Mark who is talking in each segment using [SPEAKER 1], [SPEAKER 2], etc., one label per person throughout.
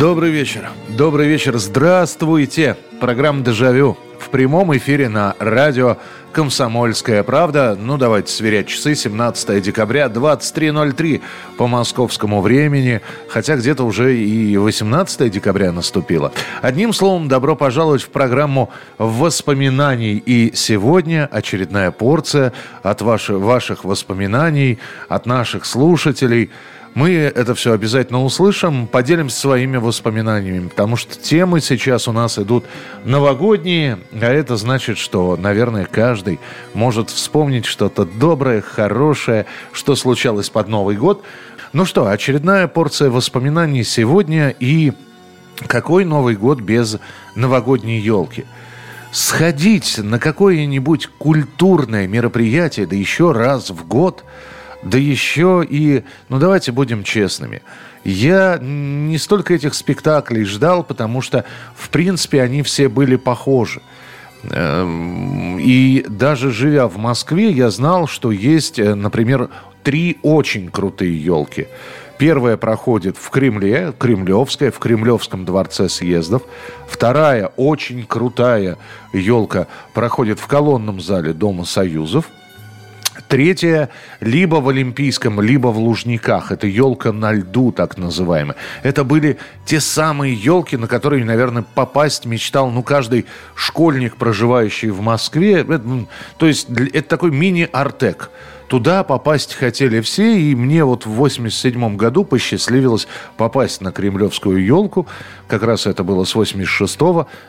[SPEAKER 1] Добрый вечер. Добрый вечер. Здравствуйте. Программа «Дежавю» в прямом эфире на радио «Комсомольская правда». Ну, давайте сверять часы. 17 декабря, 23.03 по московскому времени. Хотя где-то уже и 18 декабря наступило. Одним словом, добро пожаловать в программу воспоминаний. И сегодня очередная порция от ваших, ваших воспоминаний, от наших слушателей – мы это все обязательно услышим, поделимся своими воспоминаниями, потому что темы сейчас у нас идут новогодние, а это значит, что, наверное, каждый может вспомнить что-то доброе, хорошее, что случалось под Новый год. Ну что, очередная порция воспоминаний сегодня и какой Новый год без новогодней елки? Сходить на какое-нибудь культурное мероприятие, да еще раз в год – да еще и, ну давайте будем честными, я не столько этих спектаклей ждал, потому что, в принципе, они все были похожи. Эм, и даже живя в Москве, я знал, что есть, э, например, три очень крутые елки. Первая проходит в Кремле, Кремлевская, в Кремлевском дворце съездов. Вторая, очень крутая елка, проходит в колонном зале Дома Союзов – Третье, либо в Олимпийском, либо в Лужниках. Это елка на льду, так называемая. Это были те самые елки, на которые, наверное, попасть мечтал, ну, каждый школьник, проживающий в Москве. Это, то есть это такой мини-артек. Туда попасть хотели все, и мне вот в 87 году посчастливилось попасть на кремлевскую елку. Как раз это было с 86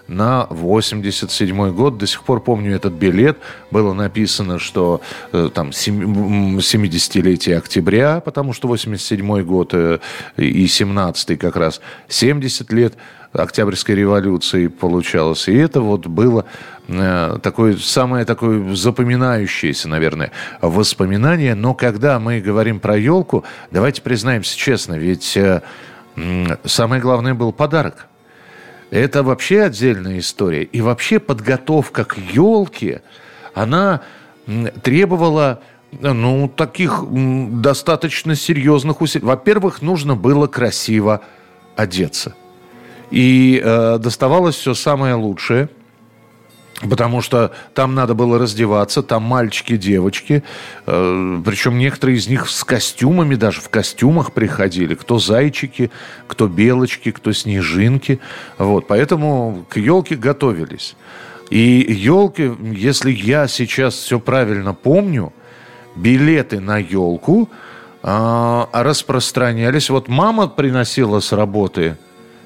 [SPEAKER 1] на 87 год. До сих пор помню этот билет. Было написано, что э, там 70-летие октября, потому что 87 год э, и 17 как раз 70 лет. Октябрьской революции получалось. И это вот было э, такое, самое такое запоминающееся, наверное, воспоминание. Но когда мы говорим про елку, давайте признаемся честно, ведь э, самое главное был подарок. Это вообще отдельная история. И вообще подготовка к елке, она требовала ну, таких достаточно серьезных усилий. Во-первых, нужно было красиво одеться. И э, доставалось все самое лучшее. Потому что там надо было раздеваться, там мальчики, девочки. Э, причем некоторые из них с костюмами, даже в костюмах приходили. Кто зайчики, кто белочки, кто снежинки. Вот, поэтому к елке готовились. И елки, если я сейчас все правильно помню, билеты на елку э, распространялись. Вот мама приносила с работы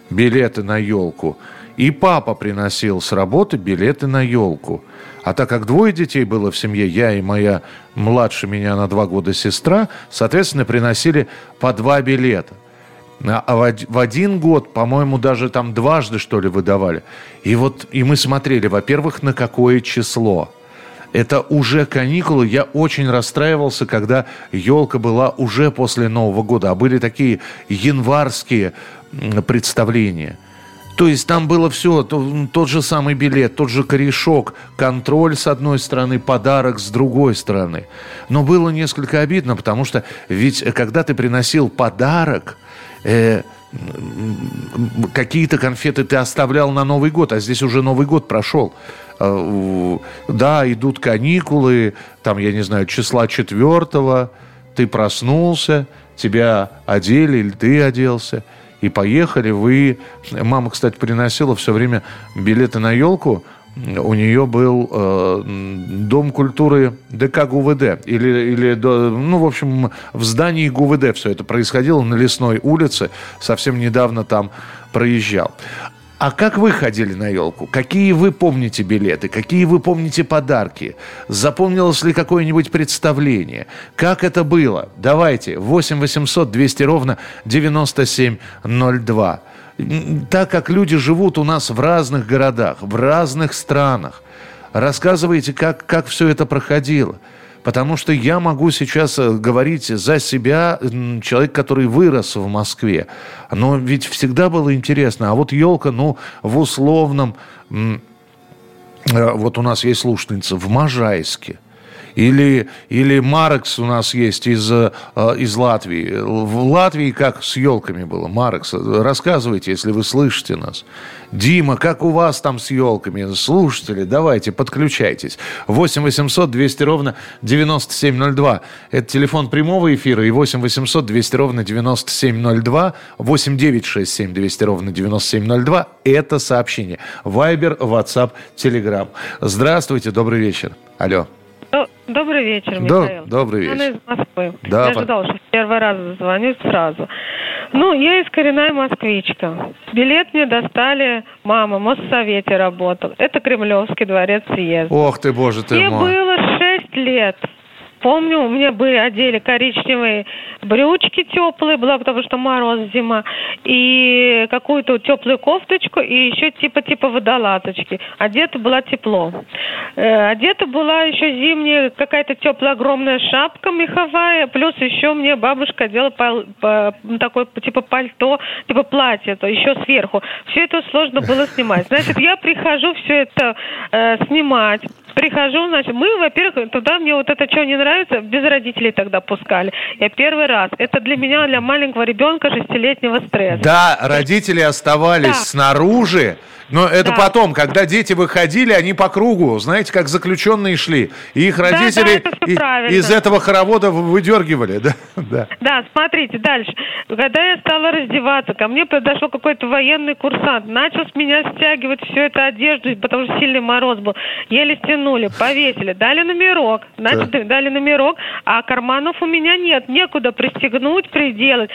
[SPEAKER 1] билеты на елку. И папа приносил с работы билеты на елку. А так как двое детей было в семье, я и моя младше меня на два года сестра, соответственно, приносили по два билета. А в один год, по-моему, даже там дважды, что ли, выдавали. И вот и мы смотрели, во-первых, на какое число. Это уже каникулы. Я очень расстраивался, когда елка была уже после Нового года. А были такие январские представление. То есть там было все, тот же самый билет, тот же корешок, контроль с одной стороны, подарок с другой стороны. Но было несколько обидно, потому что ведь э, когда ты приносил подарок, э, какие-то конфеты ты оставлял на Новый год, а здесь уже Новый год прошел. Э, да, идут каникулы, там, я не знаю, числа четвертого, ты проснулся, тебя одели или ты оделся – и поехали. Вы, мама, кстати, приносила все время билеты на елку. У нее был э, Дом культуры ДК ГУВД. Или, или, ну, в общем, в здании ГУВД все это происходило на Лесной улице. Совсем недавно там проезжал. А как вы ходили на елку? Какие вы помните билеты? Какие вы помните подарки? Запомнилось ли какое-нибудь представление? Как это было? Давайте, 8 800 200 ровно 9702. Так как люди живут у нас в разных городах, в разных странах, рассказывайте, как, как все это проходило. Потому что я могу сейчас э, говорить за себя, человек, который вырос в Москве. Но ведь всегда было интересно. А вот елка, ну, в условном... Э, вот у нас есть слушательница в Можайске. Или, или Марекс у нас есть из, э, из Латвии. В Латвии как с елками было? Марекс, рассказывайте, если вы слышите нас. Дима, как у вас там с елками? Слушатели, давайте, подключайтесь. 8 800 200 ровно 9702. Это телефон прямого эфира. И 8 800 200 ровно 9702. 8 9 6 7 200 ровно 9702. Это сообщение. Вайбер, WhatsApp, Telegram. Здравствуйте, добрый вечер. Алло.
[SPEAKER 2] Добрый вечер, Михаил.
[SPEAKER 1] добрый вечер.
[SPEAKER 2] Она из Москвы.
[SPEAKER 1] Да,
[SPEAKER 2] Я ожидала, что первый раз звоню сразу. Ну, я из коренная москвичка. Билет мне достали мама, в Моссовете работал. Это Кремлевский дворец съезда.
[SPEAKER 1] Ох ты, боже ты
[SPEAKER 2] Мне
[SPEAKER 1] мой.
[SPEAKER 2] было шесть лет. Помню, у меня были одели коричневые брючки теплые, была потому что мороз, зима, и какую-то теплую кофточку, и еще типа типа водолазочки. Одета была тепло. Э, одета была еще зимняя какая-то теплая огромная шапка меховая, плюс еще мне бабушка делала по, по, такое типа пальто, типа платье, то еще сверху. Все это сложно было снимать. Значит, я прихожу все это э, снимать. Прихожу, значит, мы, во-первых, туда мне вот это что не нравится, без родителей тогда пускали. Я первый раз. Это для меня, для маленького ребенка шестилетнего стресс.
[SPEAKER 1] Да, родители оставались
[SPEAKER 2] Да.
[SPEAKER 1] снаружи, но это
[SPEAKER 2] Да.
[SPEAKER 1] потом, когда дети выходили, они по кругу, знаете, как заключенные шли. И их
[SPEAKER 2] да,
[SPEAKER 1] родители
[SPEAKER 2] это
[SPEAKER 1] и- из этого хоровода выдергивали, да? да.
[SPEAKER 2] Да, смотрите, дальше. Когда я стала раздеваться, ко мне подошел какой-то военный курсант, начал с меня стягивать всю эту одежду, потому что сильный мороз был. Еле стянули, повесили, дали номерок, значит, дали номерок, а карманов у меня нет, некуда пристегнуть, приделать.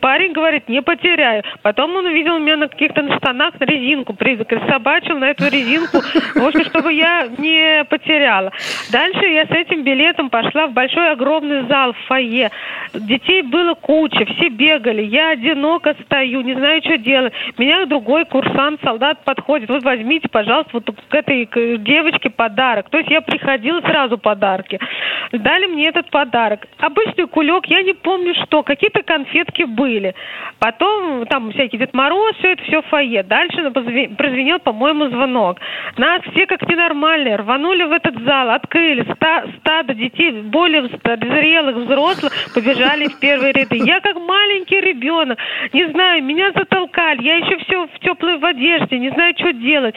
[SPEAKER 2] Парень говорит, не потеряю. Потом он увидел у меня на каких-то штанах резинку, при- собачил на эту резинку, в общем, чтобы я не потеряла. Дальше я с этим билетом пошла в большой огромный зал, в фойе. Детей было куча, все бегали. Я одиноко стою, не знаю, что делать. Меня другой курсант, солдат подходит. Вот возьмите, пожалуйста, вот к этой девочке подарок. То есть я приходила сразу подарки. Дали мне этот подарок. Обычный кулек, я не помню что, какие-то конфетки были. Потом там всякий Дед Мороз, все это все фойе. Дальше прозвенел, по-моему, звонок. Нас все как ненормальные рванули в этот зал, открыли. Ста- стадо детей, более зрелых, взрослых, побежали в первые ряды. Я как маленький ребенок, не знаю, меня затолкали. Я еще все в теплой в одежде, не знаю, что делать.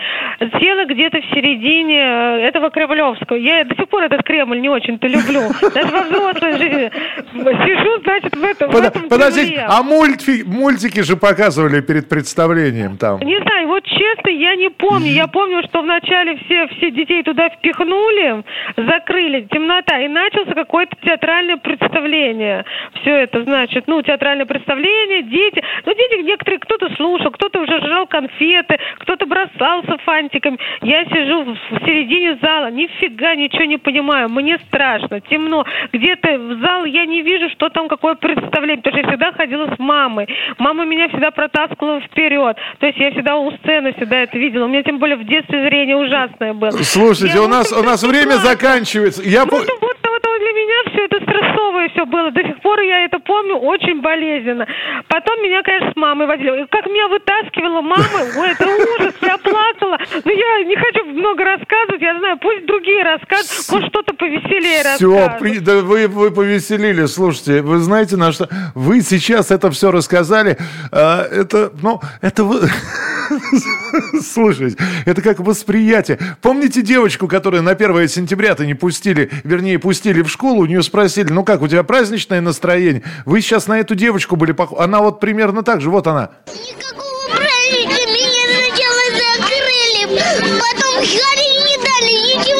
[SPEAKER 2] Села где-то в середине э, этого Кремлевского. Я до сих пор этот Кремль не очень-то люблю. Даже во взрослой жизни. Сижу, значит, в этом, в
[SPEAKER 1] Под-
[SPEAKER 2] этом
[SPEAKER 1] Подождите,
[SPEAKER 2] Кремле.
[SPEAKER 1] а мультфи- мультики же показывали перед представлением там.
[SPEAKER 2] Не знаю, вот честно, я не помню. Я помню, что вначале все, все детей туда впихнули, закрыли, темнота, и начался какое-то театральное представление. Все это, значит, ну, театральное представление, дети. Ну, дети некоторые, кто-то слушал, кто-то уже жрал конфеты, кто-то бросался фантиками. Я сижу в середине зала, нифига ничего не понимаю, мне страшно, темно. Где-то в зал я не вижу, что там какое представление, потому что я всегда ходила с мамой. Мама меня всегда протаскивала вперед. То есть я всегда у сцены всегда это видела. У меня тем более в детстве зрение ужасное было.
[SPEAKER 1] Слушайте,
[SPEAKER 2] Я,
[SPEAKER 1] у нас, у нас время
[SPEAKER 2] плачу.
[SPEAKER 1] заканчивается. Я
[SPEAKER 2] Ну,
[SPEAKER 1] по-
[SPEAKER 2] вот, вот, вот для меня все это стрессовое все было. До сих пор я это помню очень болезненно. Потом меня, конечно, с мамой водили. И Как меня вытаскивала мама, ой, это ужас, я плакала. Но я не хочу много рассказывать, я знаю, пусть другие рассказывают, может что-то повеселее
[SPEAKER 1] Все,
[SPEAKER 2] рассказывают.
[SPEAKER 1] да вы, вы повеселили. Слушайте, вы знаете, на что вы сейчас это все рассказали. а, это, ну, это вы... Слушайте, это как восприятие. Помните девочку, которую на 1 сентября-то не пустили, вернее, пустили в школу, у нее спросили, ну как, у тебя праздничное настроение? Вы сейчас на эту девочку были похожи. Она вот примерно так же, вот она.
[SPEAKER 3] Никакого Харри не дали, ничего.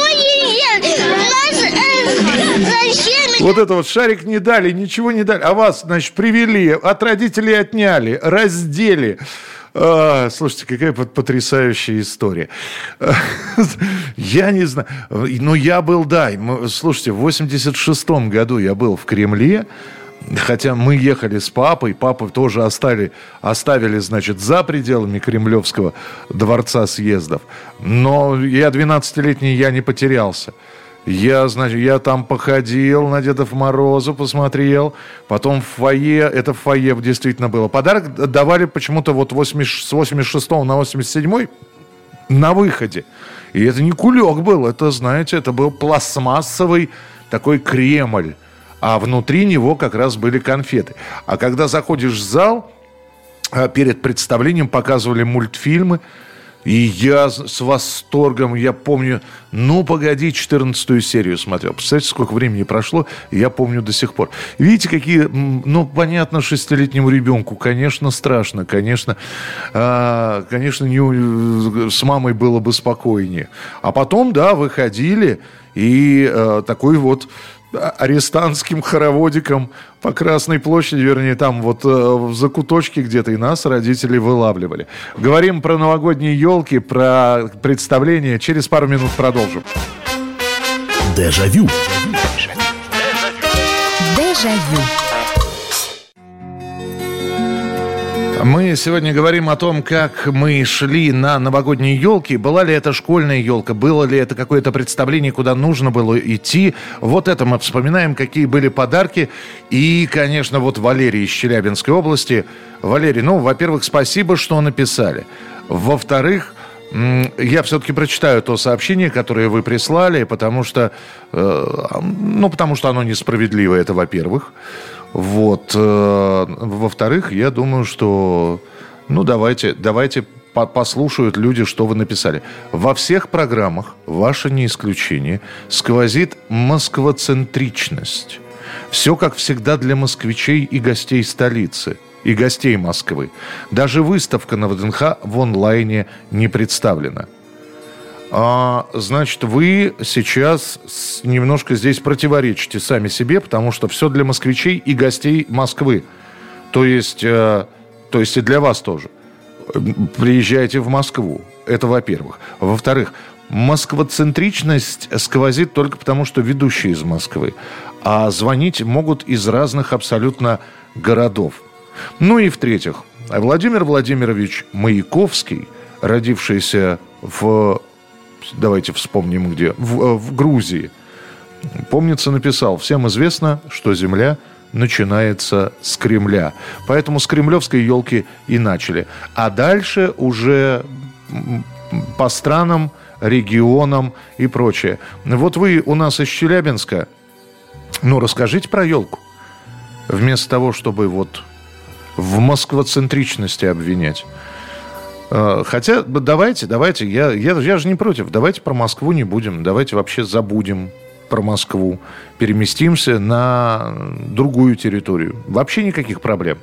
[SPEAKER 3] Нас э?
[SPEAKER 1] Вот это вот шарик не дали, ничего не дали. А вас, значит, привели, от родителей отняли, раздели. А, слушайте, какая потрясающая история. Я не знаю. Ну, я был, да. Слушайте, в 86-м году я был в Кремле. Хотя мы ехали с папой, папу тоже оставили, оставили, значит, за пределами Кремлевского дворца съездов. Но я 12-летний, я не потерялся. Я, значит, я там походил на Дедов Мороза, посмотрел. Потом в фойе, это в фойе действительно было. Подарок давали почему-то вот 80, с 86 на 87 на выходе. И это не кулек был, это, знаете, это был пластмассовый такой Кремль. А внутри него как раз были конфеты. А когда заходишь в зал, а, перед представлением показывали мультфильмы, и я с восторгом, я помню, ну, погоди, 14 серию смотрел. Представляете, сколько времени прошло, я помню до сих пор. Видите, какие, ну, понятно, шестилетнему ребенку, конечно, страшно, конечно, э, конечно, не, с мамой было бы спокойнее. А потом, да, выходили, и э, такой вот арестантским хороводиком по Красной площади, вернее, там вот э, в закуточке где-то, и нас родители вылавливали. Говорим про новогодние елки, про представление. Через пару минут продолжим.
[SPEAKER 4] Дежавю.
[SPEAKER 1] Дежавю. Мы сегодня говорим о том, как мы шли на новогодние елки. Была ли это школьная елка, было ли это какое-то представление, куда нужно было идти. Вот это мы вспоминаем, какие были подарки. И, конечно, вот Валерий из Челябинской области. Валерий, ну, во-первых, спасибо, что написали. Во-вторых, я все-таки прочитаю то сообщение, которое вы прислали, потому что, э, ну, потому что оно несправедливо, это во-первых. Вот. Э, во-вторых, я думаю, что... Ну, давайте, давайте послушают люди, что вы написали. Во всех программах, ваше не исключение, сквозит москвоцентричность. Все, как всегда, для москвичей и гостей столицы и гостей Москвы. Даже выставка на ВДНХ в онлайне не представлена – а, значит, вы сейчас немножко здесь противоречите сами себе, потому что все для москвичей и гостей Москвы. То есть, э, то есть и для вас тоже. Приезжайте в Москву. Это во-первых. Во-вторых, москвоцентричность сквозит только потому, что ведущие из Москвы. А звонить могут из разных абсолютно городов. Ну и в-третьих, Владимир Владимирович Маяковский, родившийся в давайте вспомним где, в, э, в Грузии. Помнится, написал, всем известно, что земля начинается с Кремля. Поэтому с кремлевской елки и начали. А дальше уже по странам, регионам и прочее. Вот вы у нас из Челябинска. Ну, расскажите про елку. Вместо того, чтобы вот в москвоцентричности обвинять. Э, хотя, давайте, давайте, я, я, я же не против. Давайте про Москву не будем. Давайте вообще забудем про Москву переместимся на другую территорию. Вообще никаких проблем.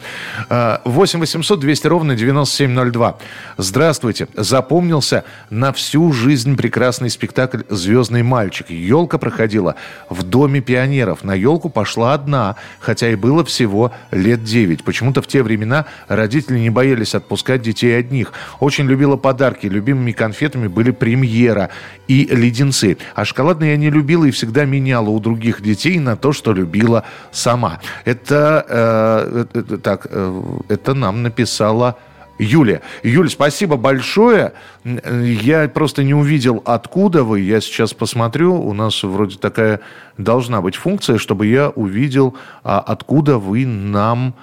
[SPEAKER 1] 8 800 200 ровно 9702. Здравствуйте. Запомнился на всю жизнь прекрасный спектакль «Звездный мальчик». Елка проходила в Доме пионеров. На елку пошла одна, хотя и было всего лет 9. Почему-то в те времена родители не боялись отпускать детей одних. Очень любила подарки. Любимыми конфетами были премьера и леденцы. А шоколадные я не любила и всегда меняла у других детей на то, что любила сама. Это, э, это так, э, это нам написала Юлия. Юль, спасибо большое. Я просто не увидел, откуда вы. Я сейчас посмотрю. У нас вроде такая должна быть функция, чтобы я увидел, а, откуда вы нам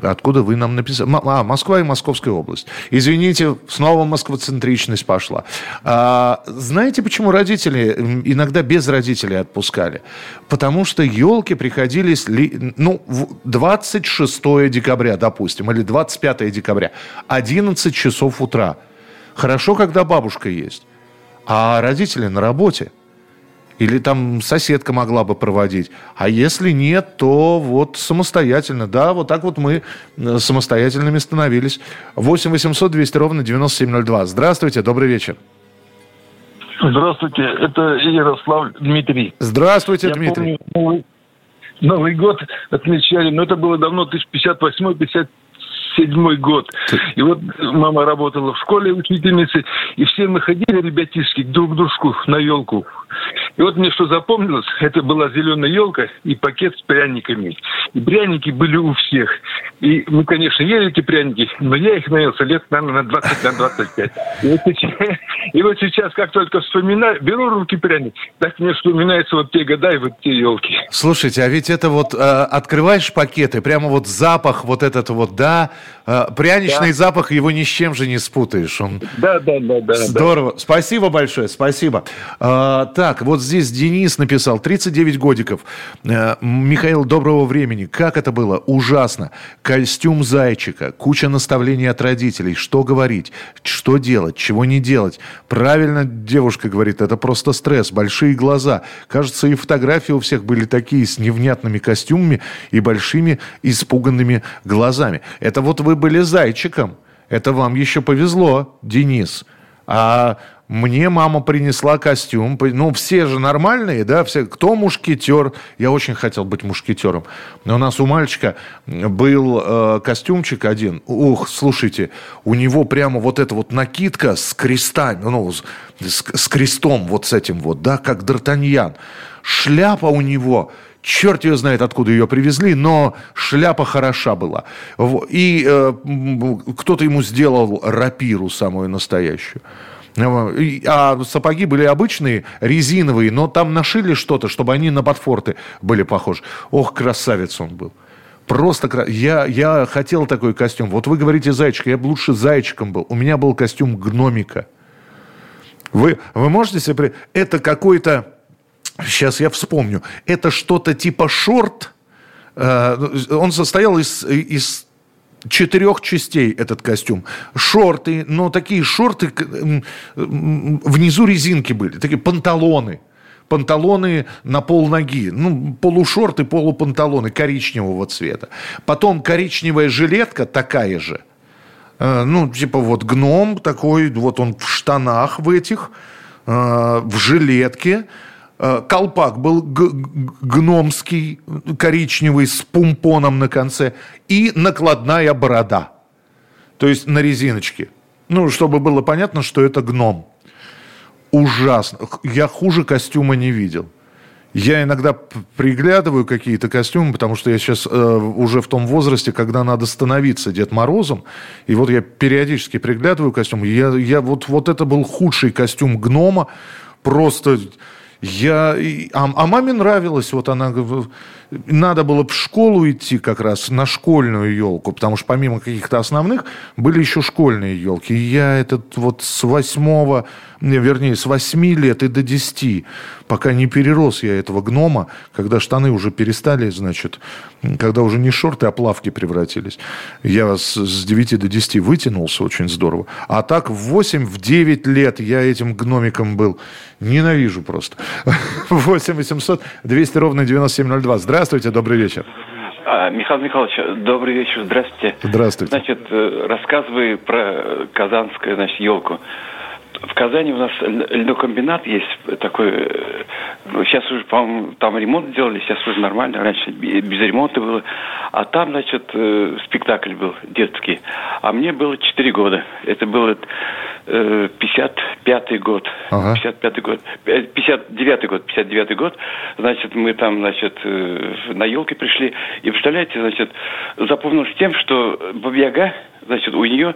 [SPEAKER 1] Откуда вы нам написали? А, Москва и Московская область. Извините, снова москвоцентричность пошла. А, знаете, почему родители иногда без родителей отпускали? Потому что елки приходились, ну, 26 декабря, допустим, или 25 декабря, 11 часов утра. Хорошо, когда бабушка есть. А родители на работе – или там соседка могла бы проводить. А если нет, то вот самостоятельно. Да, вот так вот мы э, самостоятельными становились. 8 800 200 ровно 9702. Здравствуйте, добрый вечер.
[SPEAKER 5] Здравствуйте, это Ярослав Дмитрий.
[SPEAKER 1] Здравствуйте, Я Дмитрий.
[SPEAKER 5] Помню, Новый, год отмечали, но это было давно, 1058-57 седьмой год. И вот мама работала в школе учительницей, и все мы ходили, ребятишки, друг к дружку на елку. И вот мне что запомнилось, это была зеленая елка и пакет с пряниками. И пряники были у всех. И мы, конечно, ели эти пряники, но я их наелся лет, наверное, на 20, на 25. И вот, сейчас, и вот сейчас, как только вспоминаю, беру руки пряник, так мне вспоминаются вот те года и вот те елки.
[SPEAKER 1] Слушайте, а ведь это вот э, открываешь пакеты, прямо вот запах вот этот вот, да, э, пряничный да. запах, его ни с чем же не спутаешь. Он...
[SPEAKER 5] Да, да, да, да.
[SPEAKER 1] Здорово. Да. Спасибо большое, спасибо. Э, так, вот здесь Денис написал, 39 годиков. Э, Михаил, доброго времени. Как это было? Ужасно. Костюм зайчика, куча наставлений от родителей. Что говорить, что делать, чего не делать. Правильно девушка говорит, это просто стресс, большие глаза. Кажется, и фотографии у всех были такие с невнятными костюмами и большими испуганными глазами. Это вот вы были зайчиком. Это вам еще повезло, Денис. А мне мама принесла костюм. Ну, все же нормальные, да, все. Кто мушкетер? Я очень хотел быть мушкетером. Но у нас у мальчика был э, костюмчик один. Ух, слушайте, у него прямо вот эта вот накидка с крестами, ну, с, с крестом вот с этим вот, да, как Д'Артаньян. Шляпа у него черт ее знает, откуда ее привезли, но шляпа хороша была. И э, кто-то ему сделал рапиру самую настоящую. А сапоги были обычные, резиновые, но там нашили что-то, чтобы они на ботфорты были похожи. Ох, красавец он был. Просто я, я хотел такой костюм. Вот вы говорите зайчик, я бы лучше зайчиком был. У меня был костюм гномика. Вы, вы можете себе... Это какой-то... Сейчас я вспомню. Это что-то типа шорт. Э, он состоял из, из четырех частей этот костюм. Шорты, но такие шорты, внизу резинки были, такие панталоны. Панталоны на пол ноги, ну, полушорты, полупанталоны коричневого цвета. Потом коричневая жилетка такая же. Э, ну, типа вот гном такой, вот он в штанах в этих, э, в жилетке. Э, колпак был гномский, коричневый, с пумпоном на конце. И накладная борода. То есть на резиночке. Ну, чтобы было понятно, что это гном. Ужасно. Я хуже костюма не видел. Я иногда приглядываю какие-то костюмы, потому что я сейчас э, уже в том возрасте, когда надо становиться Дед Морозом. И вот я периодически приглядываю костюм. Я, я вот, вот это был худший костюм гнома. Просто я, а, а маме нравилось, вот она, надо было в школу идти как раз на школьную елку, потому что помимо каких-то основных были еще школьные елки. И я этот вот с восьмого, вернее, с восьми лет и до десяти, пока не перерос я этого гнома, когда штаны уже перестали, значит, когда уже не шорты, а плавки превратились. Я с, с 9 до 10 вытянулся очень здорово. А так в 8, в 9 лет я этим гномиком был. Ненавижу просто. 8 800 200 ровно 9702. Здравствуйте, добрый вечер.
[SPEAKER 6] А, Михаил Михайлович, добрый вечер, здравствуйте.
[SPEAKER 1] Здравствуйте.
[SPEAKER 6] Значит, э, рассказываю про казанскую, значит, елку. В Казани у нас льнокомбинат есть такой. Э, сейчас уже, по-моему, там ремонт сделали, сейчас уже нормально. Раньше без ремонта было. А там, значит, э, спектакль был детский. А мне было 4 года. Это был 55-й год. Ага. 55-й год. 59-й год. 59-й год. Значит, мы там, значит, на елке пришли. И представляете, значит, запомнилось тем, что Бабьяга, значит, у нее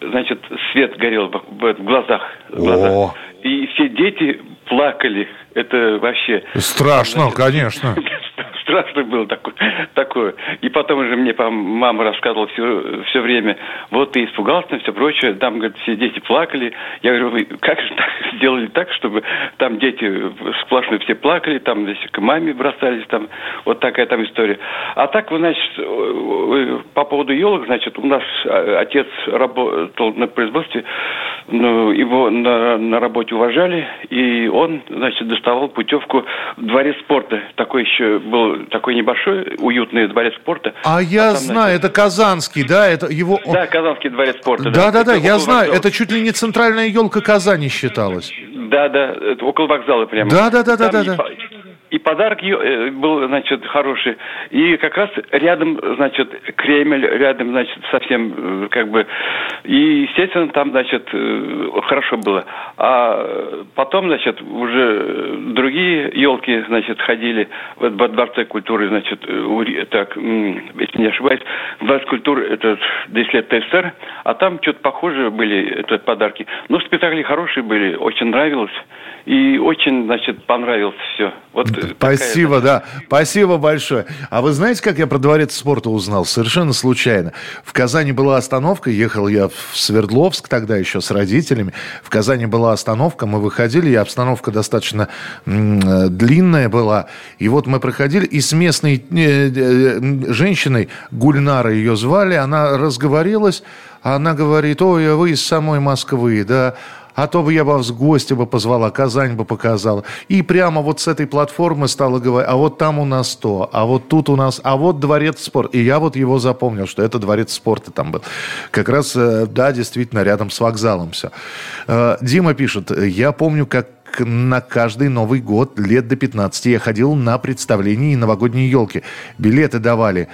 [SPEAKER 6] значит, свет горел в глазах. В глазах. И все дети плакали. Это вообще...
[SPEAKER 1] Страшно, значит, конечно.
[SPEAKER 6] страшно было такое, такое. И потом уже мне мама рассказывала все, все время, вот ты испугался, все прочее. Там, говорит, все дети плакали. Я говорю, вы как же так сделали так, чтобы там дети сплошные все плакали, там здесь к маме бросались, там вот такая там история. А так, вы, значит, по поводу елок, значит, у нас отец работал на производстве, ну, его на, на работе уважали, и он, значит, доставал путевку в дворец спорта. Такой еще был такой небольшой, уютный дворец спорта.
[SPEAKER 1] А я а там, знаю, значит... это Казанский, да? Это его...
[SPEAKER 6] Да, Казанский дворец спорта.
[SPEAKER 1] Да-да-да, я знаю, это чуть ли не центральная елка Казани считалась.
[SPEAKER 6] Да-да, около вокзала прямо.
[SPEAKER 1] Да-да-да-да-да.
[SPEAKER 6] И подарок э, был, значит, хороший. И как раз рядом, значит, Кремль, рядом, значит, совсем, э, как бы, и, естественно, там, значит, э, хорошо было. А потом, значит, уже другие елки, значит, ходили во Дворце культуры, значит, так, если не ошибаюсь, Дворец культуры, это 10 лет ТССР, а там что-то похожие были это, подарки. Ну, спектакли хорошие были, очень нравилось. И очень, значит, понравилось все.
[SPEAKER 1] Вот Спасибо, да. Спасибо большое. А вы знаете, как я про дворец спорта узнал? Совершенно случайно. В Казани была остановка, ехал я в Свердловск тогда еще с родителями. В Казани была остановка, мы выходили, и обстановка достаточно длинная была. И вот мы проходили, и с местной э, э, женщиной, Гульнара ее звали, она разговорилась, она говорит, ой, а вы из самой Москвы, да, а то бы я вас в гости бы позвала, Казань бы показала. И прямо вот с этой платформы стала говорить, а вот там у нас то, а вот тут у нас, а вот дворец спорта. И я вот его запомнил, что это дворец спорта там был. Как раз, э, да, действительно, рядом с вокзалом все. Э, Дима пишет, я помню, как на каждый Новый год лет до 15 я ходил на представление и новогодние елки. Билеты давали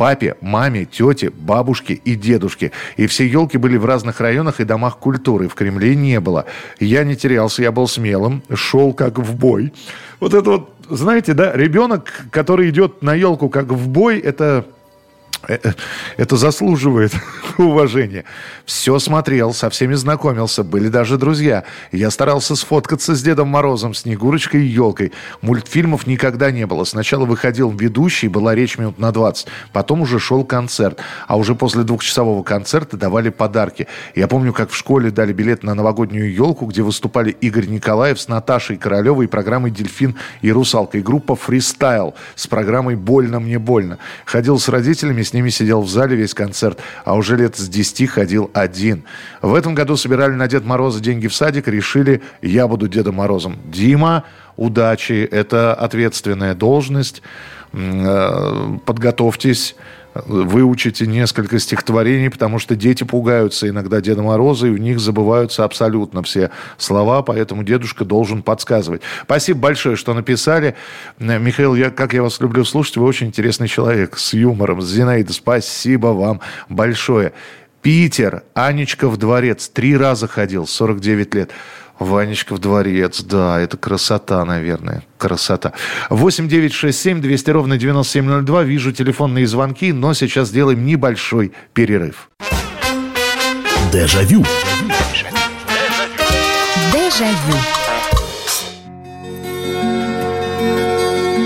[SPEAKER 1] папе, маме, тете, бабушке и дедушке. И все елки были в разных районах и домах культуры. В Кремле не было. Я не терялся, я был смелым, шел как в бой. Вот это вот, знаете, да, ребенок, который идет на елку как в бой, это это заслуживает уважения. Все смотрел, со всеми знакомился, были даже друзья. Я старался сфоткаться с Дедом Морозом, Снегурочкой и елкой. Мультфильмов никогда не было. Сначала выходил ведущий, была речь минут на 20. Потом уже шел концерт. А уже после двухчасового концерта давали подарки. Я помню, как в школе дали билет на новогоднюю елку, где выступали Игорь Николаев с Наташей Королевой и программой «Дельфин и русалка». И группа «Фристайл» с программой «Больно мне больно». Ходил с родителями, с ними сидел в зале весь концерт, а уже лет с 10 ходил один. В этом году собирали на Дед Мороза деньги в садик, решили, я буду Дедом Морозом. Дима, удачи, это ответственная должность, э, подготовьтесь выучите несколько стихотворений, потому что дети пугаются иногда Деда Мороза, и у них забываются абсолютно все слова, поэтому дедушка должен подсказывать. Спасибо большое, что написали. Михаил, я, как я вас люблю слушать, вы очень интересный человек, с юмором. Зинаида, спасибо вам большое. Питер, Анечка в дворец, три раза ходил, 49 лет. Ванечка в дворец, да, это красота, наверное, красота. 8 9 6 7 200 ровно 9702, вижу телефонные звонки, но сейчас сделаем небольшой перерыв.
[SPEAKER 4] Дежавю.
[SPEAKER 1] Дежавю.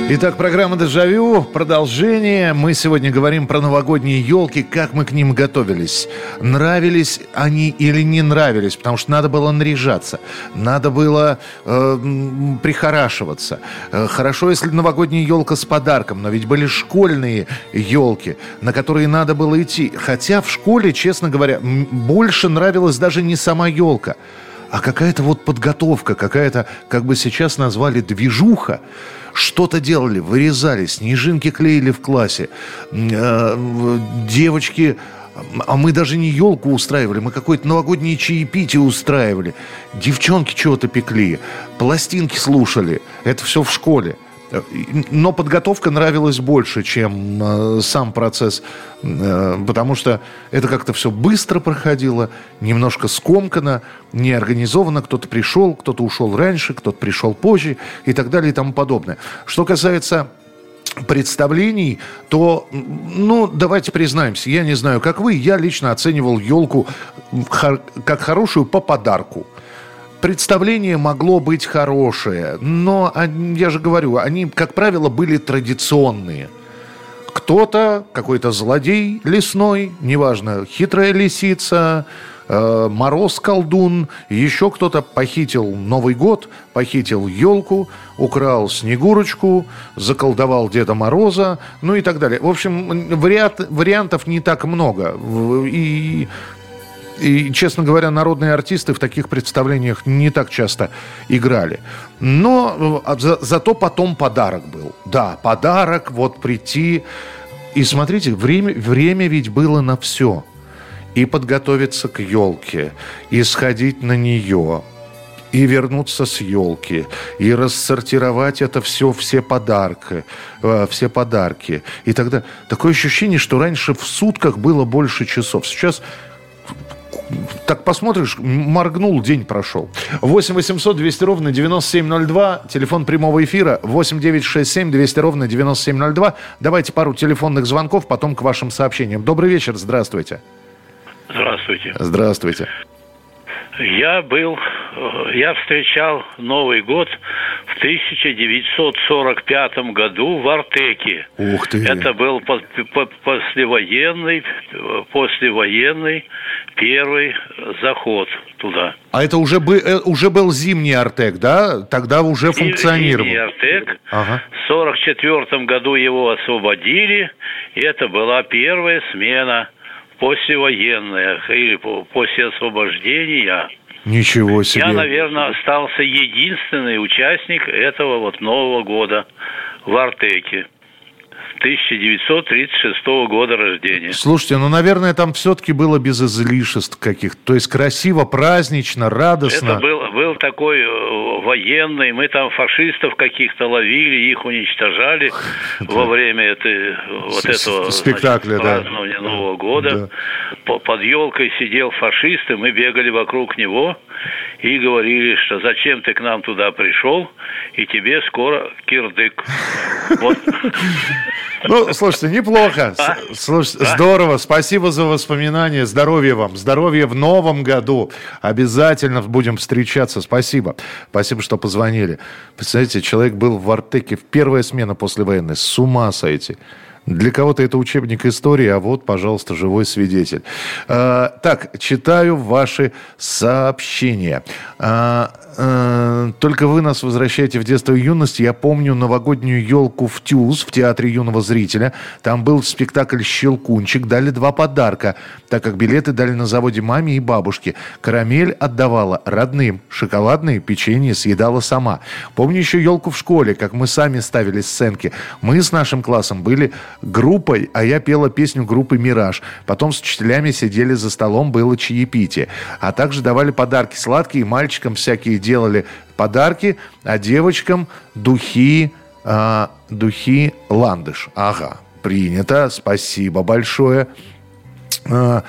[SPEAKER 1] Итак, программа «Дежавю». Продолжение. Мы сегодня говорим про новогодние елки, как мы к ним готовились. Нравились они или не нравились, потому что надо было наряжаться, надо было э, прихорашиваться. Э, хорошо, если новогодняя елка с подарком, но ведь были школьные елки, на которые надо было идти. Хотя в школе, честно говоря, больше нравилась даже не сама елка, а какая-то вот подготовка, какая-то, как бы сейчас назвали, движуха что-то делали, вырезали, снежинки клеили в классе, э, девочки а мы даже не елку устраивали, мы какое-то новогоднее чаепитие устраивали. Девчонки чего-то пекли, пластинки слушали. Это все в школе. Но подготовка нравилась больше, чем э, сам процесс, э, потому что это как-то все быстро проходило, немножко скомкано, неорганизованно. Кто-то пришел, кто-то ушел раньше, кто-то пришел позже и так далее и тому подобное. Что касается представлений, то, ну, давайте признаемся, я не знаю, как вы, я лично оценивал елку как хорошую по подарку представление могло быть хорошее, но, я же говорю, они, как правило, были традиционные. Кто-то, какой-то злодей лесной, неважно, хитрая лисица, э, мороз-колдун, еще кто-то похитил Новый год, похитил елку, украл Снегурочку, заколдовал Деда Мороза, ну и так далее. В общем, вариант, вариантов не так много. И и, честно говоря, народные артисты в таких представлениях не так часто играли. Но а, за, зато потом подарок был. Да, подарок, вот прийти. И смотрите, время, время ведь было на все. И подготовиться к елке, и сходить на нее, и вернуться с елки, и рассортировать это все, все подарки, э, все подарки. И тогда такое ощущение, что раньше в сутках было больше часов. Сейчас так посмотришь, моргнул, день прошел. 8 800 200 ровно 9702, телефон прямого эфира 8 967 200 ровно 9702. Давайте пару телефонных звонков, потом к вашим сообщениям. Добрый вечер, здравствуйте.
[SPEAKER 7] Здравствуйте.
[SPEAKER 1] Здравствуйте.
[SPEAKER 7] Я был, э, я встречал Новый год в 1945 году в Артеке.
[SPEAKER 1] Ух ты!
[SPEAKER 7] Это был послевоенный, послевоенный первый заход туда.
[SPEAKER 1] А это уже, бы, э, уже был зимний Артек, да? Тогда уже функционировал.
[SPEAKER 7] Зимний Артек. Ага. В 1944 году его освободили, и это была первая смена – послевоенная или после освобождения.
[SPEAKER 1] Ничего себе.
[SPEAKER 7] Я, наверное, остался единственный участник этого вот Нового года в Артеке. 1936 года рождения.
[SPEAKER 1] Слушайте, ну, наверное, там все-таки было без излишеств каких-то. То есть красиво, празднично, радостно.
[SPEAKER 7] Это был, был такой э, военный. Мы там фашистов каких-то ловили, их уничтожали во время этой, вот этого
[SPEAKER 1] спектакля,
[SPEAKER 7] значит, празднования да. Нового года. Да. Под елкой сидел фашист, и мы бегали вокруг него и говорили, что зачем ты к нам туда пришел, и тебе скоро кирдык. Вот.
[SPEAKER 1] Ну, слушайте, неплохо. А? Слушайте, а? здорово. Спасибо за воспоминания. Здоровья вам. Здоровья в новом году. Обязательно будем встречаться. Спасибо. Спасибо, что позвонили. Представляете, человек был в Артеке в первая смена после военной. С ума сойти. Для кого-то это учебник истории, а вот, пожалуйста, живой свидетель. А, так, читаю ваши сообщения. А, а, только вы нас возвращаете в детство и юность. Я помню новогоднюю елку в ТЮЗ, в Театре юного зрителя. Там был спектакль «Щелкунчик». Дали два подарка, так как билеты дали на заводе маме и бабушке. Карамель отдавала родным. Шоколадные печенье съедала сама. Помню еще елку в школе, как мы сами ставили сценки. Мы с нашим классом были группой, а я пела песню группы «Мираж». Потом с учителями сидели за столом, было чаепитие. А также давали подарки сладкие, мальчикам всякие делали подарки, а девочкам духи, а, духи ландыш. Ага, принято, спасибо большое. А,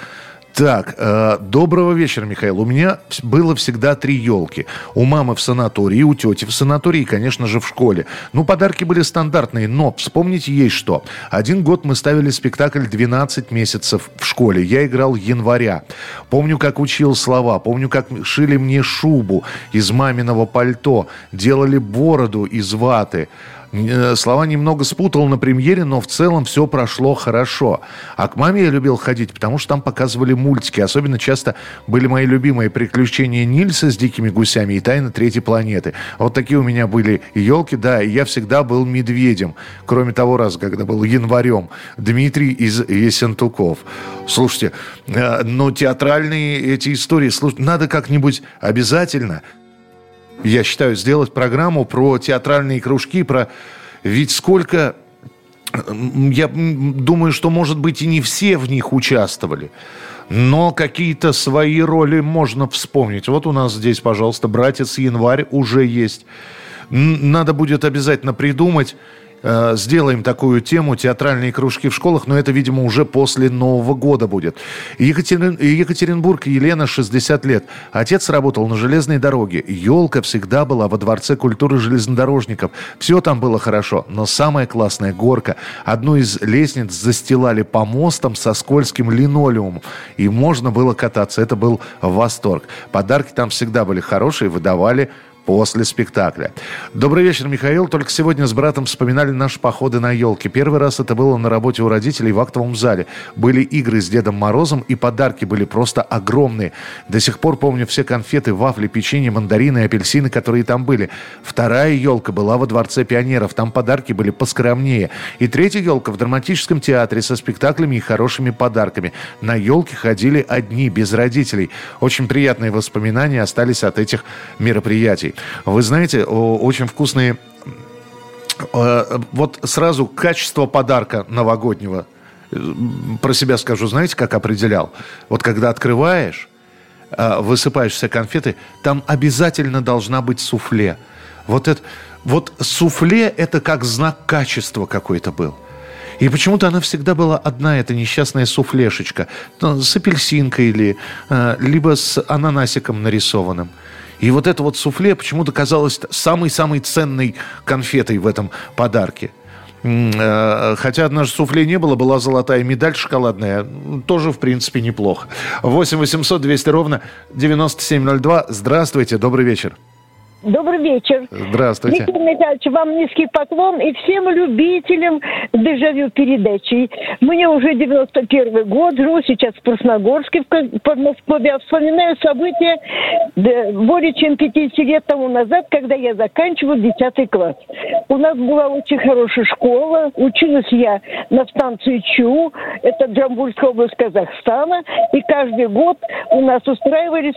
[SPEAKER 1] так, э, доброго вечера, Михаил. У меня было всегда три елки. У мамы в санатории, у тети в санатории и, конечно же, в школе. Ну, подарки были стандартные, но вспомните есть что. Один год мы ставили спектакль «12 месяцев в школе». Я играл января. Помню, как учил слова. Помню, как шили мне шубу из маминого пальто. Делали бороду из ваты. Э, слова немного спутал на премьере, но в целом все прошло хорошо. А к маме я любил ходить, потому что там показывали мультики. Особенно часто были мои любимые «Приключения Нильса с дикими гусями» и «Тайна третьей планеты». Вот такие у меня были елки, да, и я всегда был медведем. Кроме того раза, когда был январем. Дмитрий из Есентуков. Слушайте, э, но театральные эти истории, слушайте, надо как-нибудь обязательно я считаю, сделать программу про театральные кружки, про... Ведь сколько... Я думаю, что, может быть, и не все в них участвовали. Но какие-то свои роли можно вспомнить. Вот у нас здесь, пожалуйста, «Братец Январь» уже есть. Надо будет обязательно придумать Э, сделаем такую тему, театральные кружки в школах, но это, видимо, уже после Нового года будет. Екатерин, Екатеринбург, Елена, 60 лет. Отец работал на железной дороге. Елка всегда была во Дворце культуры железнодорожников. Все там было хорошо, но самая классная горка. Одну из лестниц застилали помостом со скользким линолеумом. И можно было кататься. Это был восторг. Подарки там всегда были хорошие, выдавали после спектакля. Добрый вечер, Михаил. Только сегодня с братом вспоминали наши походы на елке. Первый раз это было на работе у родителей в актовом зале. Были игры с Дедом Морозом, и подарки были просто огромные. До сих пор помню все конфеты, вафли, печенье, мандарины и апельсины, которые там были. Вторая елка была во Дворце пионеров. Там подарки были поскромнее. И третья елка в драматическом театре со спектаклями и хорошими подарками. На елке ходили одни, без родителей. Очень приятные воспоминания остались от этих мероприятий. Вы знаете, очень вкусные... Э, вот сразу качество подарка новогоднего. Про себя скажу, знаете, как определял? Вот когда открываешь, э, высыпаешь все конфеты, там обязательно должна быть суфле. Вот это, вот суфле это как знак качества какой-то был. И почему-то она всегда была одна, эта несчастная суфлешечка, ну, с апельсинкой или э, либо с ананасиком нарисованным. И вот это вот суфле почему-то казалось самой-самой ценной конфетой в этом подарке. Э, хотя однажды суфле не было, была золотая медаль шоколадная. Тоже, в принципе, неплохо. 8 800 200 ровно 9702. Здравствуйте, добрый вечер.
[SPEAKER 8] Добрый вечер.
[SPEAKER 1] Здравствуйте.
[SPEAKER 8] Виктор Михайлович, вам низкий поклон и всем любителям дежавю передачи. Мне уже 91 год, живу сейчас в Красногорске, в Подмосковье. Я вспоминаю события более чем 50 лет тому назад, когда я заканчивала 10 класс. У нас была очень хорошая школа. Училась я на станции ЧУ, это Джамбульская область Казахстана. И каждый год у нас устраивались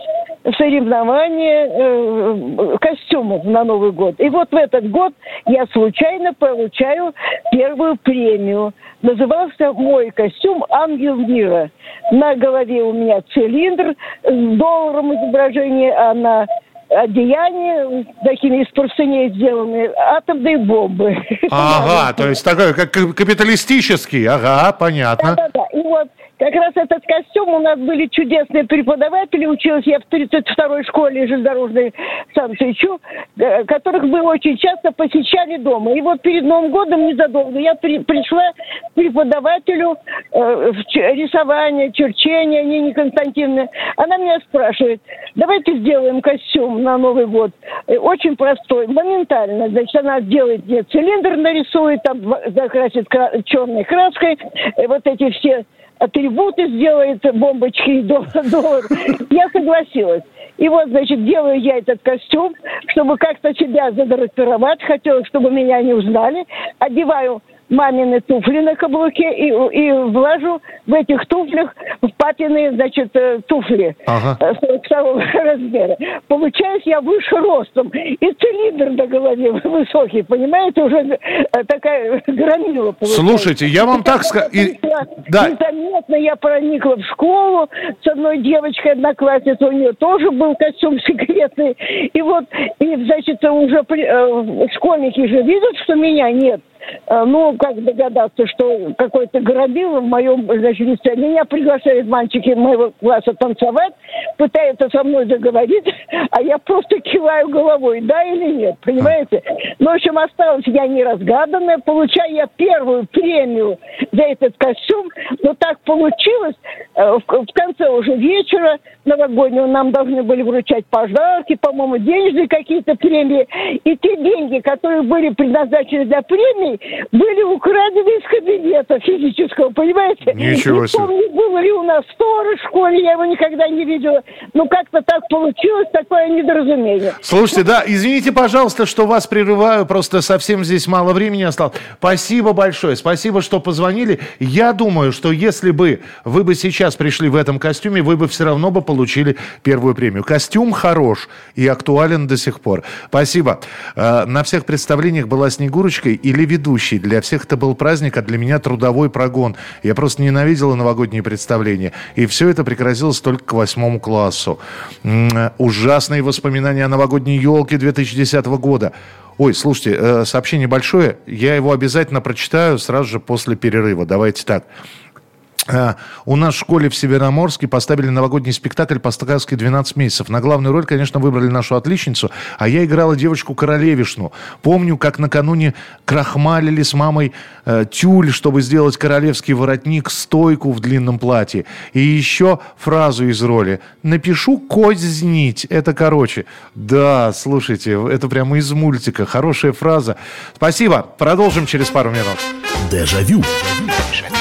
[SPEAKER 8] соревнования, э, костюмов на Новый год. И вот в этот год я случайно получаю первую премию. Назывался мой костюм «Ангел мира». На голове у меня цилиндр с долларом изображения, а на одеяние такими из порценей сделаны атомные бомбы.
[SPEAKER 1] Ага, то есть такой как капиталистический, ага, понятно.
[SPEAKER 8] Да-да-да, и вот как раз этот костюм у нас были чудесные преподаватели. Училась я в 32-й школе железнодорожной станции ЧУ, э, которых мы очень часто посещали дома. И вот перед Новым годом незадолго я при, пришла к преподавателю э, рисования, черчения Нине Константиновне. Она меня спрашивает, давайте сделаем костюм на Новый год. Э, очень простой, моментально. Значит, она делает мне цилиндр, нарисует, там закрасит черной краской, э, вот эти все атрибуты сделает, бомбочки и доллар. Я согласилась. И вот, значит, делаю я этот костюм, чтобы как-то себя задрапировать. Хотела, чтобы меня не узнали. Одеваю мамины туфли на каблуке и, и влажу в этих туфлях в папины, значит, э, туфли ага. 42 э, размера. Получаюсь я выше ростом. И цилиндр на голове высокий, понимаете, уже э, такая громила получается.
[SPEAKER 1] Слушайте, я вам так скажу... И...
[SPEAKER 8] Да. Незаметно я проникла в школу с одной девочкой, одноклассницей, у нее тоже был костюм секретный. И вот, и, значит, уже э, школьники же видят, что меня нет. Э, ну, как догадаться, что какой-то грабил в моем, значит, лице. Меня приглашают мальчики моего класса танцевать, пытаются со мной договориться, а я просто киваю головой, да или нет, понимаете? Ну, в общем, осталась я неразгаданная, получаю я первую премию за этот костюм, но так получилось, э, в конце уже вечера новогоднего нам должны были вручать подарки, по-моему, денежные какие-то премии, и те деньги, которые были предназначены для премии, были украдены из кабинета физического, понимаете?
[SPEAKER 1] Ничего себе.
[SPEAKER 8] Не помню, был ли у нас сторож в школе, я его никогда не видела. Ну, как-то так получилось, такое недоразумение.
[SPEAKER 1] Слушайте, да, извините, пожалуйста, что вас прерываю, просто совсем здесь мало времени осталось. Спасибо большое, спасибо, что позвонили. Я думаю, что если бы вы бы сейчас пришли в этом костюме, вы бы все равно бы получили первую премию. Костюм хорош и актуален до сих пор. Спасибо. Э, на всех представлениях была Снегурочкой или ведущий. Для всех это был праздник, а для меня трудовой прогон. Я просто ненавидела новогодние представления. И все это прекратилось только к восьмому классу. Ужасные воспоминания о новогодней елке 2010 года. Ой, слушайте, э, сообщение большое. Я его обязательно прочитаю сразу же после перерыва. Давайте так. А, у нас в школе в Североморске поставили новогодний спектакль по сказке «12 месяцев». На главную роль, конечно, выбрали нашу отличницу, а я играла девочку-королевишну. Помню, как накануне крахмалили с мамой э, тюль, чтобы сделать королевский воротник, стойку в длинном платье. И еще фразу из роли. «Напишу кознить». Это короче. Да, слушайте, это прямо из мультика. Хорошая фраза. Спасибо. Продолжим через пару минут.
[SPEAKER 4] Дежавю.
[SPEAKER 1] Дежавю.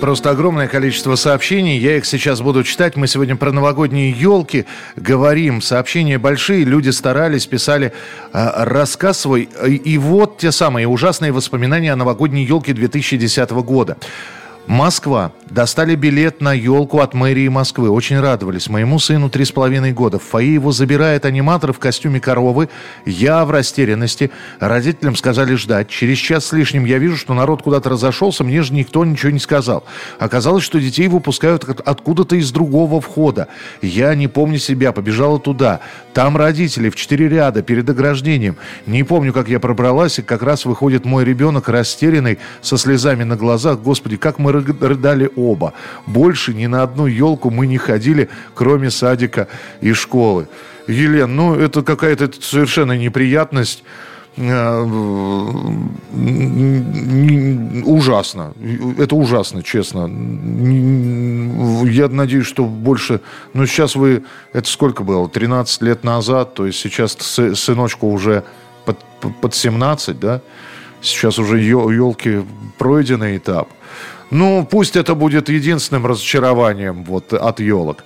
[SPEAKER 1] Просто огромное количество сообщений. Я их сейчас буду читать. Мы сегодня про новогодние елки говорим. Сообщения большие. Люди старались, писали э, рассказ свой. И вот те самые ужасные воспоминания о новогодней елке 2010 года. Москва. Достали билет на елку от мэрии Москвы. Очень радовались. Моему сыну три с половиной года. В фойе его забирает аниматор в костюме коровы. Я в растерянности. Родителям сказали ждать. Через час с лишним я вижу, что народ куда-то разошелся. Мне же никто ничего не сказал. Оказалось, что детей выпускают откуда-то из другого входа. Я, не помню себя, побежала туда. Там родители в четыре ряда перед ограждением. Не помню, как я пробралась, и как раз выходит мой ребенок растерянный, со слезами на глазах. Господи, как мы рыдали оба. Больше ни на одну елку мы не ходили, кроме садика и школы. Елена, ну это какая-то совершенно неприятность э, ужасно. Это ужасно, честно. Я надеюсь, что больше... Ну, сейчас вы... Это сколько было? 13 лет назад. То есть сейчас сыночку уже под, под 17, да? Сейчас уже елки пройденный этап. Ну, пусть это будет единственным разочарованием вот, от елок.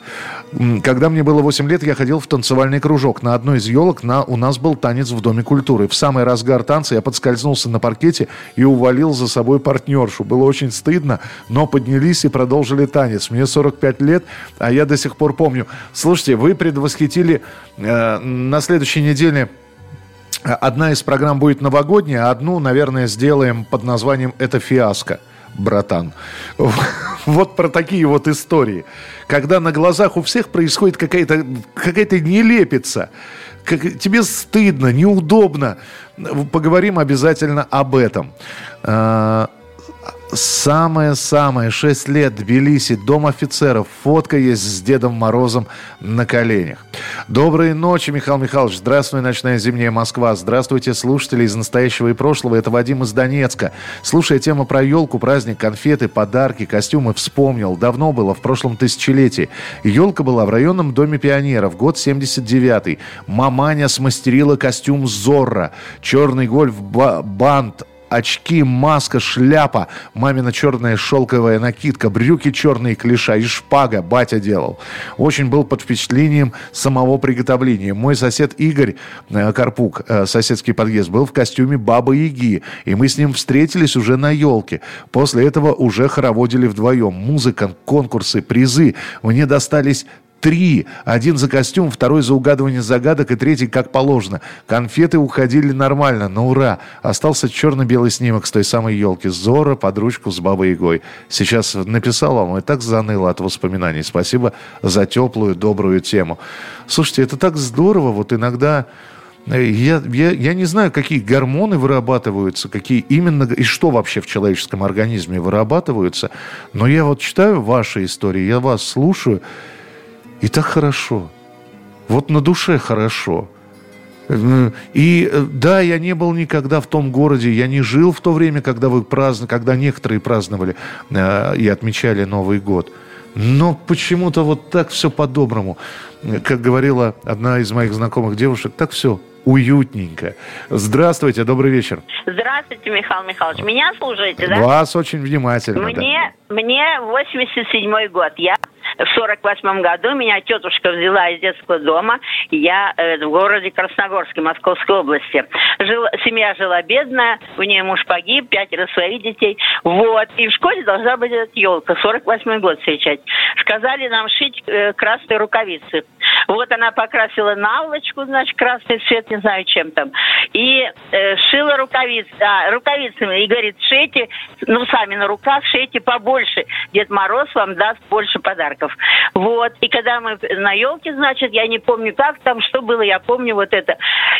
[SPEAKER 1] Когда мне было 8 лет, я ходил в танцевальный кружок. На одной из елок на, у нас был танец в Доме культуры. В самый разгар танца я подскользнулся на паркете и увалил за собой партнершу. Было очень стыдно, но поднялись и продолжили танец. Мне 45 лет, а я до сих пор помню. Слушайте, вы предвосхитили э, на следующей неделе Одна из программ будет новогодняя, одну, наверное, сделаем под названием «Это фиаско» братан. Вот про такие вот истории. Когда на глазах у всех происходит какая-то какая нелепица. Как, тебе стыдно, неудобно. Поговорим обязательно об этом. Самое-самое, 6 лет, Тбилиси, дом офицеров. Фотка есть с Дедом Морозом на коленях. Доброй ночи, Михаил Михайлович. Здравствуй, ночная зимняя Москва. Здравствуйте, слушатели из настоящего и прошлого. Это Вадим из Донецка. Слушая тему про елку, праздник, конфеты, подарки, костюмы, вспомнил. Давно было, в прошлом тысячелетии. Елка была в районном доме пионеров, год 79-й. Маманя смастерила костюм Зорро. Черный гольф-бант очки, маска, шляпа, мамина черная шелковая накидка, брюки черные клиша и шпага батя делал. Очень был под впечатлением самого приготовления. Мой сосед Игорь э, Карпук, э, соседский подъезд, был в костюме Бабы Яги, и мы с ним встретились уже на елке. После этого уже хороводили вдвоем. Музыка, конкурсы, призы. Мне достались три. Один за костюм, второй за угадывание загадок и третий как положено. Конфеты уходили нормально, на ура. Остался черно-белый снимок с той самой елки. Зора под ручку с бабой Егой. Сейчас написал вам и так заныло от воспоминаний. Спасибо за теплую, добрую тему. Слушайте, это так здорово. Вот иногда... Э, я, я, я не знаю, какие гормоны вырабатываются, какие именно и что вообще в человеческом организме вырабатываются. Но я вот читаю ваши истории, я вас слушаю, и так хорошо. Вот на душе хорошо. И да, я не был никогда в том городе, я не жил в то время, когда вы праздновали, когда некоторые праздновали э, и отмечали Новый год. Но почему-то вот так все по-доброму. Как говорила одна из моих знакомых девушек, так все уютненько. Здравствуйте, добрый вечер.
[SPEAKER 9] Здравствуйте, Михаил Михайлович. Меня слушаете, да?
[SPEAKER 1] Вас очень внимательно.
[SPEAKER 9] Мне, да. мне 87 год. Я в сорок восьмом году меня тетушка взяла из детского дома. Я э, в городе Красногорске, Московской области. Жил, семья жила бедная, у нее муж погиб, пятеро своих детей. Вот. И в школе должна быть эта елка. Сорок восьмой год встречать. Сказали нам шить э, красные рукавицы. Вот она покрасила наволочку, значит, красный цвет, не знаю, чем там. И э, шила рукавицы, а, рукавицами. И говорит, шейте, ну, сами на руках шейте побольше. Дед Мороз вам даст больше подарков. Вот. И когда мы на елке, значит, я не помню, как там, что было, я помню вот это.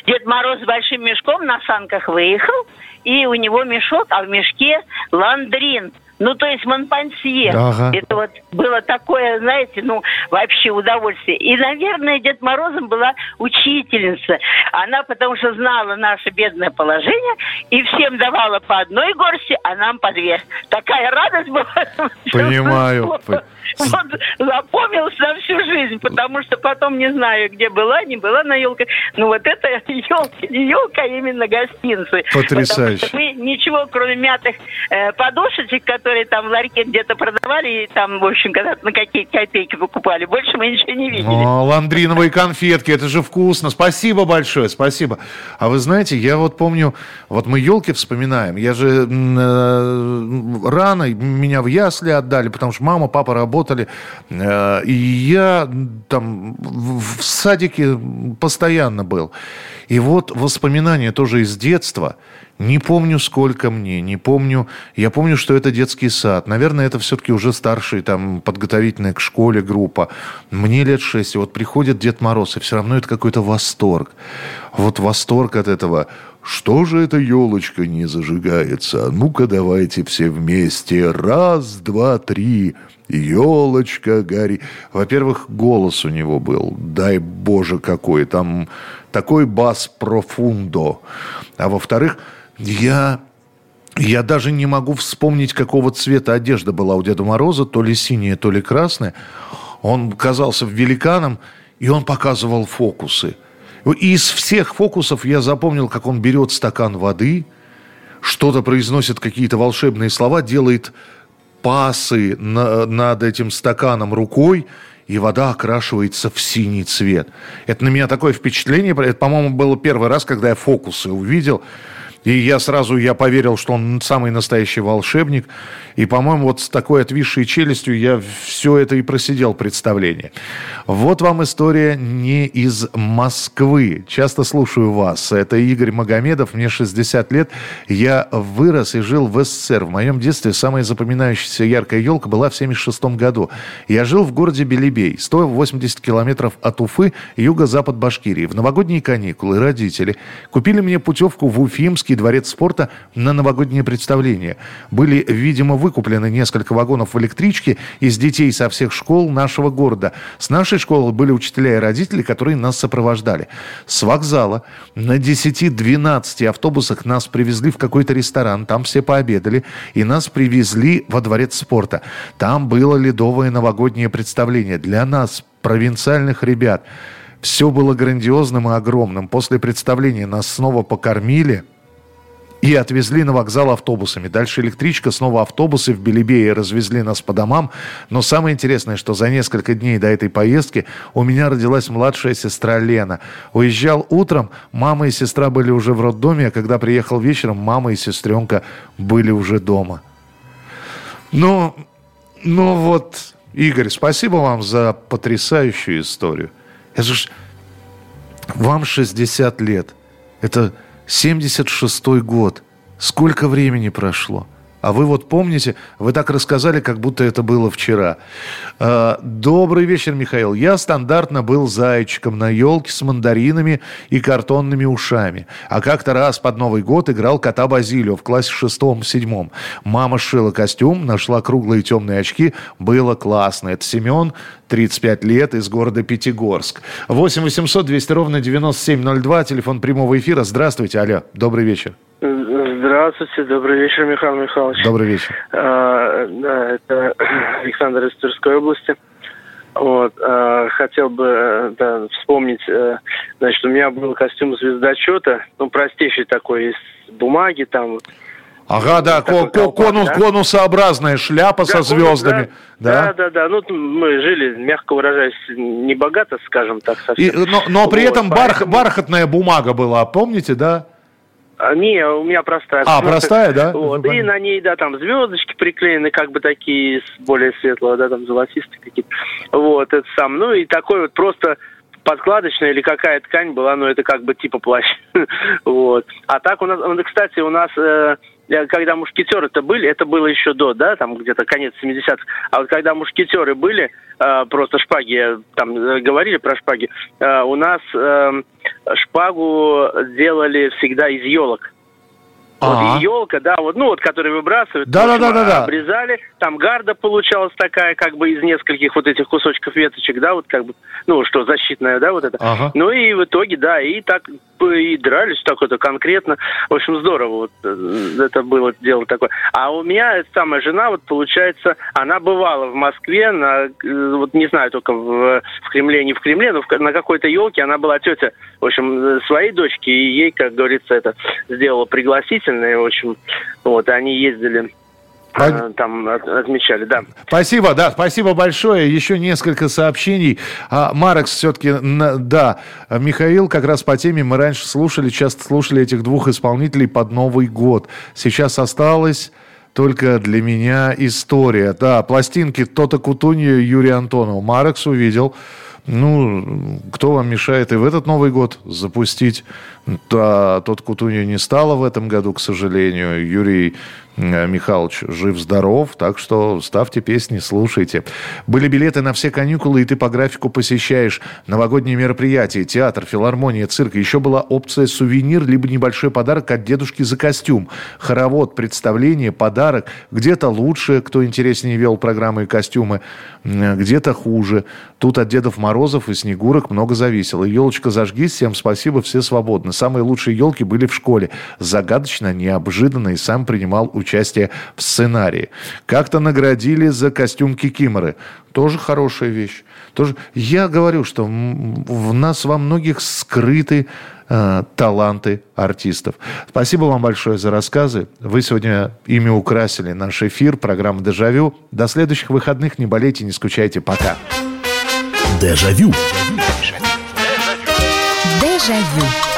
[SPEAKER 9] Дед Мороз с большим мешком на санках выехал, и у него мешок, а в мешке ландрин – ну, то есть Монпансье. Ага. Это вот было такое, знаете, ну, вообще удовольствие. И, наверное, Дед Морозом была учительница. Она потому что знала наше бедное положение и всем давала по одной горсти, а нам по две. Такая радость была.
[SPEAKER 1] Понимаю.
[SPEAKER 9] Вот запомнилась на всю жизнь, потому что потом не знаю, где была, не была на елке. Ну вот это елка, елка именно гостинцы.
[SPEAKER 1] Потрясающе.
[SPEAKER 9] мы ничего, кроме мятых э, подушечек, которые которые там в ларьке где-то продавали, и там, в общем, когда на какие копейки покупали. Больше мы ничего не видели.
[SPEAKER 1] О, ландриновые конфетки, это же вкусно. Спасибо большое, спасибо. А вы знаете, я вот помню, вот мы елки вспоминаем. Я же э, рано меня в ясли отдали, потому что мама, папа работали. Э, и я там в садике постоянно был. И вот воспоминания тоже из детства. Не помню, сколько мне, не помню. Я помню, что это детский сад. Наверное, это все-таки уже старший, там, подготовительная к школе группа. Мне лет шесть. И вот приходит Дед Мороз, и все равно это какой-то восторг. Вот восторг от этого. Что же эта елочка не зажигается? Ну-ка, давайте все вместе. Раз, два, три. Елочка гори. Во-первых, голос у него был. Дай боже какой. Там такой бас профундо. А во-вторых, я я даже не могу вспомнить, какого цвета одежда была у Деда Мороза, то ли синяя, то ли красная. Он казался великаном, и он показывал фокусы. И из всех фокусов я запомнил, как он берет стакан воды, что-то произносит, какие-то волшебные слова, делает пасы на, над этим стаканом рукой, и вода окрашивается в синий цвет. Это на меня такое впечатление, это, по-моему, было первый раз, когда я фокусы увидел. И я сразу я поверил, что он самый настоящий волшебник. И, по-моему, вот с такой отвисшей челюстью я все это и просидел представление. Вот вам история не из Москвы. Часто слушаю вас. Это Игорь Магомедов, мне 60 лет. Я вырос и жил в СССР. В моем детстве самая запоминающаяся яркая елка была в 76 году. Я жил в городе Белебей, 180 километров от Уфы, юго-запад Башкирии. В новогодние каникулы родители купили мне путевку в Уфимский Уфимский дворец спорта на новогоднее представление. Были, видимо, выкуплены несколько вагонов в электричке из детей со всех школ нашего города. С нашей школы были учителя и родители, которые нас сопровождали. С вокзала на 10-12 автобусах нас привезли в какой-то ресторан, там все пообедали, и нас привезли во дворец спорта. Там было ледовое новогоднее представление. Для нас, провинциальных ребят, все было грандиозным и огромным. После представления нас снова покормили – и отвезли на вокзал автобусами. Дальше электричка, снова автобусы в Белебее развезли нас по домам. Но самое интересное, что за несколько дней до этой поездки у меня родилась младшая сестра Лена. Уезжал утром, мама и сестра были уже в роддоме, а когда приехал вечером, мама и сестренка были уже дома. Ну, ну вот, Игорь, спасибо вам за потрясающую историю. Это же... Вам 60 лет. Это 76 год. Сколько времени прошло? А вы вот помните, вы так рассказали, как будто это было вчера. А, добрый вечер, Михаил. Я стандартно был зайчиком на елке с мандаринами и картонными ушами. А как-то раз под Новый год играл кота Базилио в классе шестом-седьмом. Мама сшила костюм, нашла круглые темные очки. Было классно. Это Семен, 35 лет, из города Пятигорск. 8 800 200 ровно 9702, телефон прямого эфира. Здравствуйте, алло, добрый вечер.
[SPEAKER 10] Здравствуйте, добрый вечер, Михаил Михайлович.
[SPEAKER 1] Добрый вечер.
[SPEAKER 10] А, да, это Александр из Тверской области. Вот, а, хотел бы да, вспомнить, э, значит, у меня был костюм звездочета, ну, простейший такой, из бумаги там.
[SPEAKER 1] Ага, да, ко- ко- конус, да? конусообразная шляпа да, со звездами.
[SPEAKER 10] Да? да, да, да. Ну, мы жили, мягко выражаясь, не богато, скажем так, совсем. И,
[SPEAKER 1] но, но при вот, этом поэтому... бархатная бумага была, помните, да?
[SPEAKER 10] А, не, у меня простая.
[SPEAKER 1] А, простая, да?
[SPEAKER 10] Вот, и на ней, да, там звездочки приклеены, как бы такие, более светлого, да, там золотистые какие-то. Вот, это сам. Ну, и такой вот просто подкладочная или какая ткань была, ну, это как бы типа плащ. вот. А так у нас, кстати, у нас э, когда мушкетеры-то были, это было еще до, да, там где-то конец 70-х, а вот когда мушкетеры были, э, просто шпаги, там э, говорили про шпаги, э, у нас э, шпагу делали всегда из елок. Вот и елка, да, вот, ну вот, которые выбрасывают,
[SPEAKER 1] да, общем, да, да, да,
[SPEAKER 10] обрезали, там гарда получалась такая, как бы из нескольких вот этих кусочков веточек, да, вот как бы, ну что, защитная, да, вот это. Ага. Ну и в итоге, да, и так и дрались так это конкретно. В общем, здорово вот э, это было дело такое. А у меня самая жена, вот получается, она бывала в Москве, на, э, вот не знаю, только в, в Кремле, не в Кремле, но в, на какой-то елке она была тетя, в общем, своей дочки, и ей, как говорится, это сделала пригласительное, в общем, вот, они ездили Э, там отмечали, да.
[SPEAKER 1] Спасибо, да, спасибо большое. Еще несколько сообщений. А, Марекс все-таки, да, Михаил как раз по теме мы раньше слушали, часто слушали этих двух исполнителей под Новый год. Сейчас осталось только для меня история. Да, пластинки Тота Кутунья Юрия Антонова. Марекс увидел. Ну, кто вам мешает и в этот Новый год запустить? Да, тот Кутунья не стало в этом году, к сожалению. Юрий Э, Михалыч жив-здоров, так что ставьте песни, слушайте. Были билеты на все каникулы, и ты по графику посещаешь новогодние мероприятия, театр, филармония, цирк. Еще была опция сувенир, либо небольшой подарок от дедушки за костюм. Хоровод, представление, подарок. Где-то лучше, кто интереснее вел программы и костюмы, где-то хуже. Тут от Дедов Морозов и Снегурок много зависело. Елочка зажгись, всем спасибо, все свободны. Самые лучшие елки были в школе. Загадочно, неожиданно, и сам принимал участие в сценарии. Как-то наградили за костюм Кикиморы. Тоже хорошая вещь. Тоже... Я говорю, что в нас во многих скрыты э, таланты артистов. Спасибо вам большое за рассказы. Вы сегодня ими украсили наш эфир, программа «Дежавю». До следующих выходных. Не болейте, не скучайте. Пока.
[SPEAKER 4] Дежавю.
[SPEAKER 11] Дежавю.